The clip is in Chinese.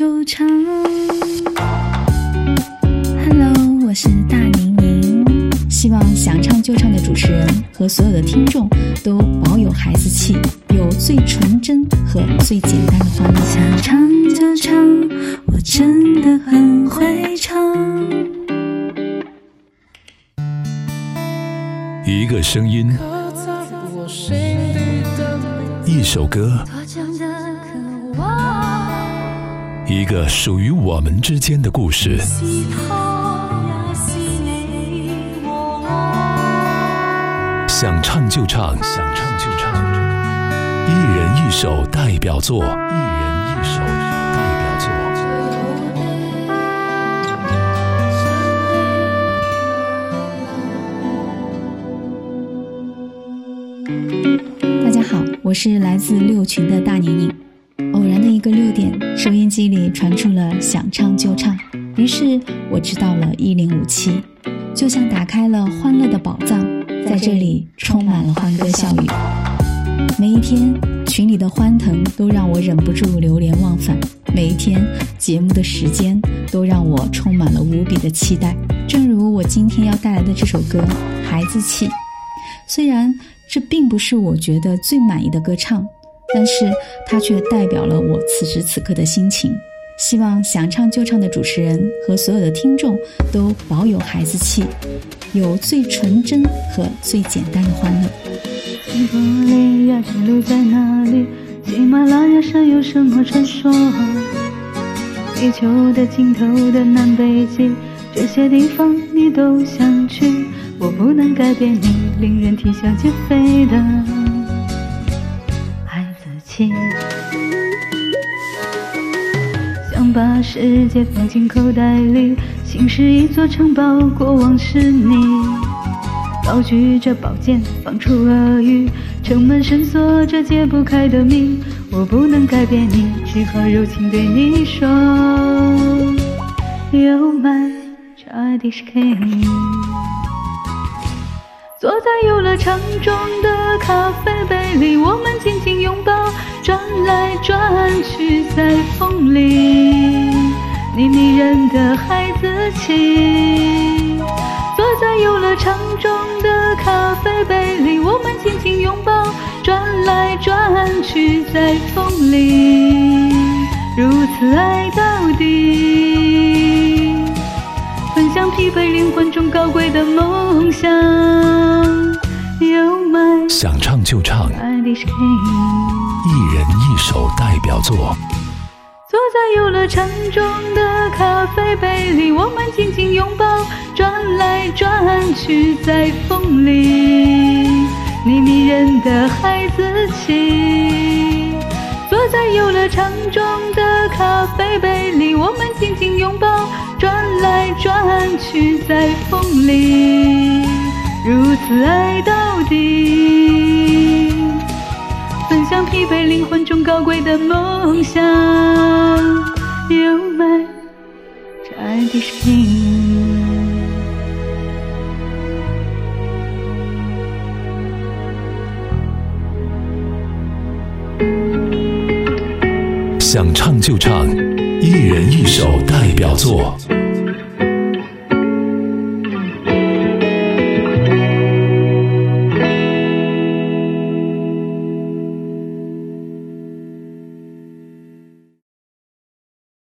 就唱。Hello，我是大宁宁。希望想唱就唱的主持人和所有的听众都保有孩子气，有最纯真和最简单的欢乐。想唱就唱，我真的很会唱。一个声音，一首歌，一个属于我们之间的故事。想唱就唱，想唱就唱，一人一首代表作，一人一首代表作。大家好，我是来自六群的大宁宁。偶然个六点，收音机里传出了“想唱就唱”，于是我知道了一零五七，就像打开了欢乐的宝藏，在这里充满了欢歌笑语。每一天，群里的欢腾都让我忍不住流连忘返；每一天，节目的时间都让我充满了无比的期待。正如我今天要带来的这首歌《孩子气》，虽然这并不是我觉得最满意的歌唱。但是它却代表了我此时此刻的心情。希望想唱就唱的主持人和所有的听众都保有孩子气，有最纯真和最简单的欢乐。西伯利亚之路在哪里？喜马拉雅山有什么传说？地球的尽头的南北极，这些地方你都想去。我不能改变你令人啼笑皆非的。想把世界放进口袋里，心是一座城堡，过往是你。高举着宝剑，放出恶语，城门深锁着解不开的谜。我不能改变你，只好柔情对你说：You my childish king。坐在游乐场中的咖啡杯里，我们紧紧拥抱，转来转去在风里，你迷人的孩子气。坐在游乐场中的咖啡杯里，我们紧紧拥抱，转来转去在风里，如此爱到底。灵魂中高贵的梦想。想唱就唱，一人一首代表作。坐在游乐场中的咖啡杯里，我们紧紧拥抱，转来转去在风里，你迷人的孩子气。在游乐场中的咖啡杯里，我们紧紧拥抱，转来转去在风里，如此爱到底。分享疲惫灵魂中高贵的梦想。You my childish king。想唱就唱，一人一首代表作。